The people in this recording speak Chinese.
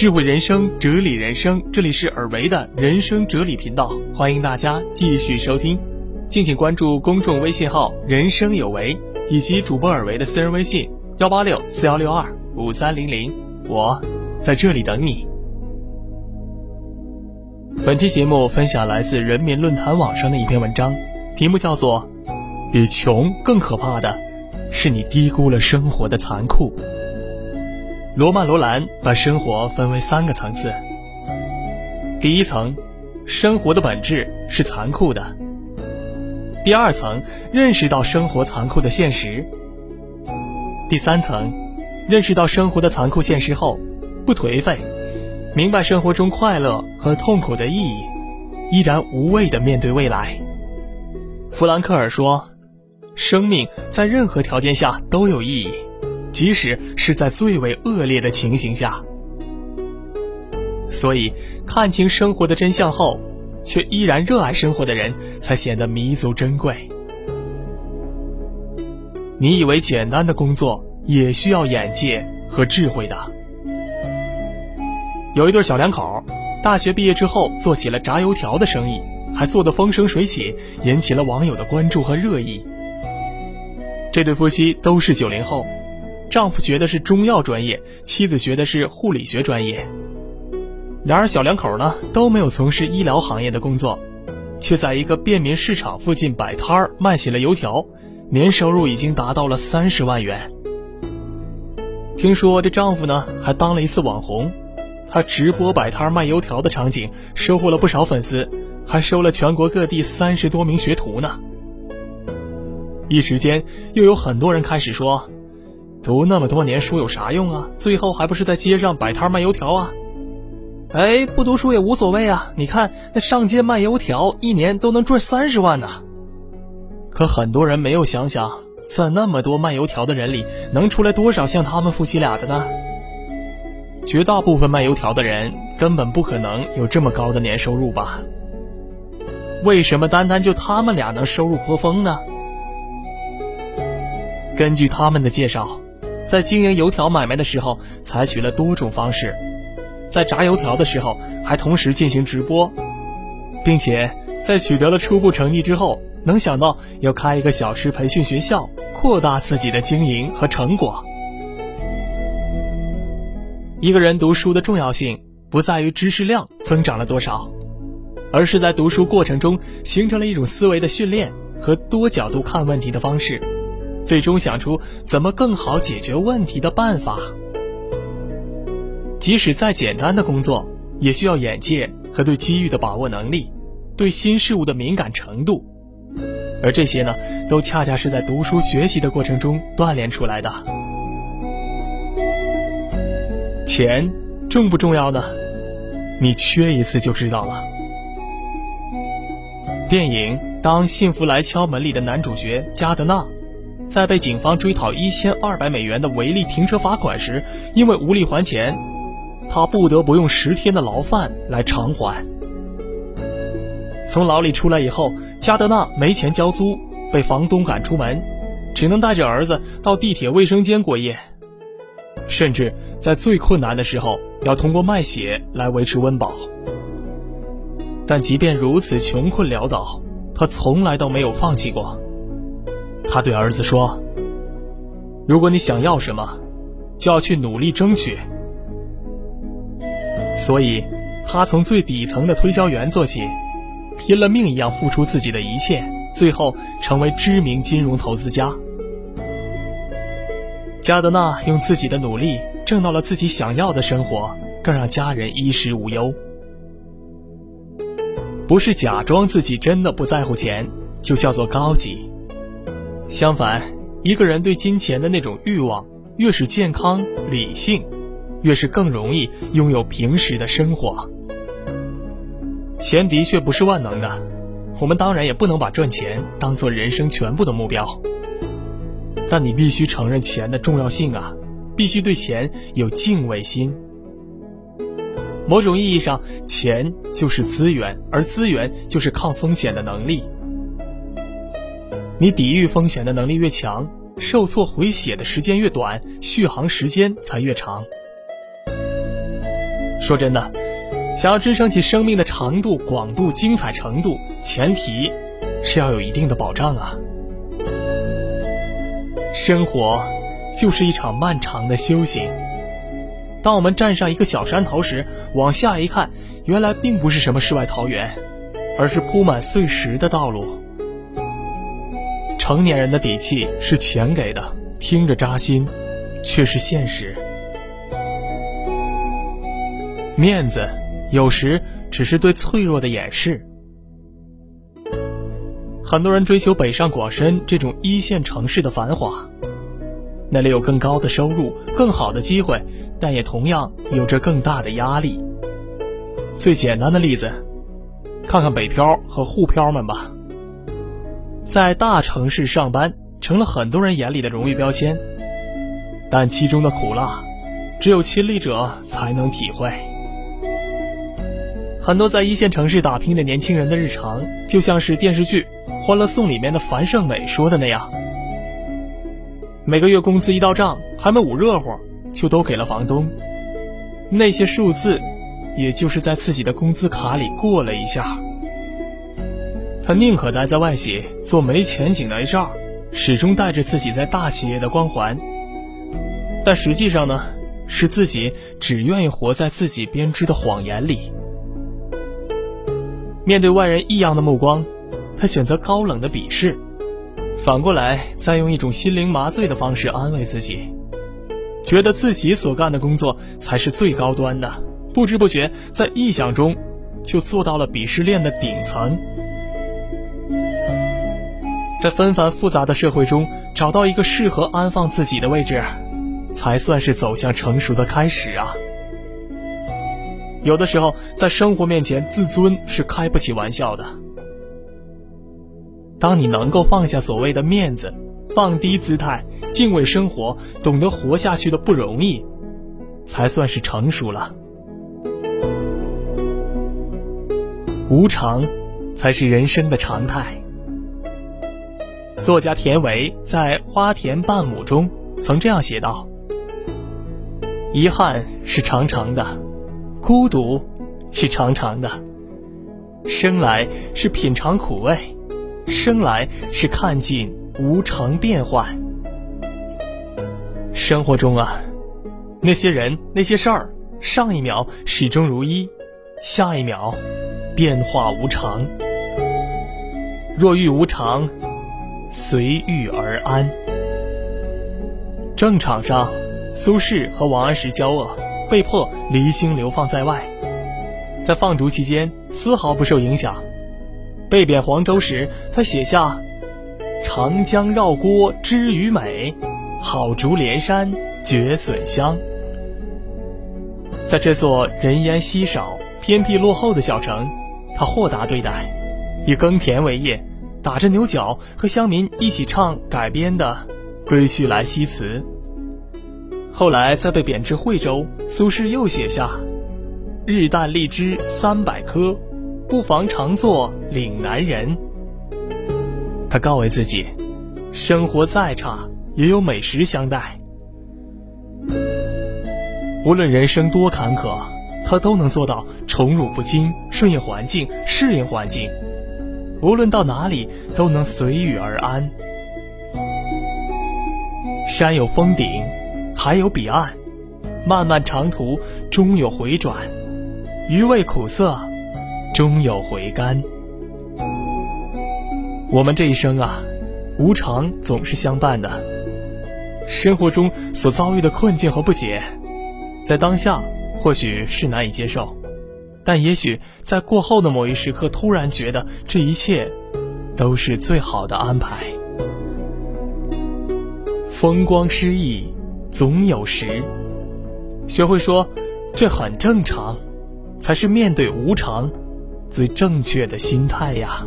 智慧人生，哲理人生，这里是尔维的人生哲理频道，欢迎大家继续收听。敬请关注公众微信号“人生有为”，以及主播尔维的私人微信：幺八六四幺六二五三零零。我在这里等你。本期节目分享来自人民论坛网上的一篇文章，题目叫做《比穷更可怕的是你低估了生活的残酷》。罗曼·罗兰把生活分为三个层次。第一层，生活的本质是残酷的。第二层，认识到生活残酷的现实；第三层，认识到生活的残酷现实后，不颓废，明白生活中快乐和痛苦的意义，依然无畏地面对未来。弗兰克尔说：“生命在任何条件下都有意义，即使是在最为恶劣的情形下。”所以，看清生活的真相后。却依然热爱生活的人，才显得弥足珍贵。你以为简单的工作也需要眼界和智慧的？有一对小两口，大学毕业之后做起了炸油条的生意，还做得风生水起，引起了网友的关注和热议。这对夫妻都是九零后，丈夫学的是中药专业，妻子学的是护理学专业。然而，小两口呢都没有从事医疗行业的工作，却在一个便民市场附近摆摊儿卖起了油条，年收入已经达到了三十万元。听说这丈夫呢还当了一次网红，他直播摆摊卖油条的场景收获了不少粉丝，还收了全国各地三十多名学徒呢。一时间，又有很多人开始说：“读那么多年书有啥用啊？最后还不是在街上摆摊卖油条啊？”哎，不读书也无所谓啊！你看那上街卖油条，一年都能赚三十万呢。可很多人没有想想，在那么多卖油条的人里，能出来多少像他们夫妻俩的呢？绝大部分卖油条的人根本不可能有这么高的年收入吧？为什么单单就他们俩能收入颇丰呢？根据他们的介绍，在经营油条买卖的时候，采取了多种方式。在炸油条的时候，还同时进行直播，并且在取得了初步成绩之后，能想到要开一个小吃培训学校，扩大自己的经营和成果。一个人读书的重要性，不在于知识量增长了多少，而是在读书过程中形成了一种思维的训练和多角度看问题的方式，最终想出怎么更好解决问题的办法。即使再简单的工作，也需要眼界和对机遇的把握能力，对新事物的敏感程度，而这些呢，都恰恰是在读书学习的过程中锻炼出来的。钱重不重要呢？你缺一次就知道了。电影《当幸福来敲门》里的男主角加德纳，在被警方追讨一千二百美元的违例停车罚款时，因为无力还钱。他不得不用十天的牢饭来偿还。从牢里出来以后，加德纳没钱交租，被房东赶出门，只能带着儿子到地铁卫生间过夜，甚至在最困难的时候，要通过卖血来维持温饱。但即便如此穷困潦倒，他从来都没有放弃过。他对儿子说：“如果你想要什么，就要去努力争取。”所以，他从最底层的推销员做起，拼了命一样付出自己的一切，最后成为知名金融投资家。加德纳用自己的努力挣到了自己想要的生活，更让家人衣食无忧。不是假装自己真的不在乎钱，就叫做高级。相反，一个人对金钱的那种欲望，越是健康理性。越是更容易拥有平时的生活。钱的确不是万能的，我们当然也不能把赚钱当做人生全部的目标。但你必须承认钱的重要性啊，必须对钱有敬畏心。某种意义上，钱就是资源，而资源就是抗风险的能力。你抵御风险的能力越强，受挫回血的时间越短，续航时间才越长。说真的，想要支撑起生命的长度、广度、精彩程度，前提是要有一定的保障啊。生活就是一场漫长的修行。当我们站上一个小山头时，往下一看，原来并不是什么世外桃源，而是铺满碎石的道路。成年人的底气是钱给的，听着扎心，却是现实。面子有时只是对脆弱的掩饰。很多人追求北上广深这种一线城市的繁华，那里有更高的收入、更好的机会，但也同样有着更大的压力。最简单的例子，看看北漂和沪漂们吧。在大城市上班成了很多人眼里的荣誉标签，但其中的苦辣，只有亲历者才能体会。很多在一线城市打拼的年轻人的日常，就像是电视剧《欢乐颂》里面的樊胜美说的那样：每个月工资一到账，还没捂热乎，就都给了房东。那些数字，也就是在自己的工资卡里过了一下。他宁可待在外企做没前景的 HR，始终带着自己在大企业的光环。但实际上呢，是自己只愿意活在自己编织的谎言里。面对外人异样的目光，他选择高冷的鄙视，反过来再用一种心灵麻醉的方式安慰自己，觉得自己所干的工作才是最高端的。不知不觉，在臆想中就做到了鄙视链的顶层。在纷繁复杂的社会中找到一个适合安放自己的位置，才算是走向成熟的开始啊！有的时候，在生活面前，自尊是开不起玩笑的。当你能够放下所谓的面子，放低姿态，敬畏生活，懂得活下去的不容易，才算是成熟了。无常，才是人生的常态。作家田维在《花田半亩》中曾这样写道：“遗憾是长长的，孤独是长长的，生来是品尝苦味，生来是看尽无常变幻。生活中啊，那些人那些事儿，上一秒始终如一，下一秒变化无常。若遇无常。”随遇而安。正场上，苏轼和王安石交恶，被迫离京流放在外。在放逐期间，丝毫不受影响。被贬黄州时，他写下“长江绕郭知鱼美，好竹连山觉笋香”。在这座人烟稀少、偏僻落后的小城，他豁达对待，以耕田为业。打着牛角，和乡民一起唱改编的《归去来兮辞》。后来再被贬至惠州，苏轼又写下“日啖荔枝三百颗，不妨常作岭南人”。他告慰自己，生活再差，也有美食相待。无论人生多坎坷，他都能做到宠辱不惊，顺应环境，适应环境。无论到哪里，都能随遇而安。山有峰顶，海有彼岸，漫漫长途终有回转，余味苦涩，终有回甘。我们这一生啊，无常总是相伴的。生活中所遭遇的困境和不解，在当下或许是难以接受。但也许在过后的某一时刻，突然觉得这一切都是最好的安排。风光失意总有时，学会说这很正常，才是面对无常最正确的心态呀。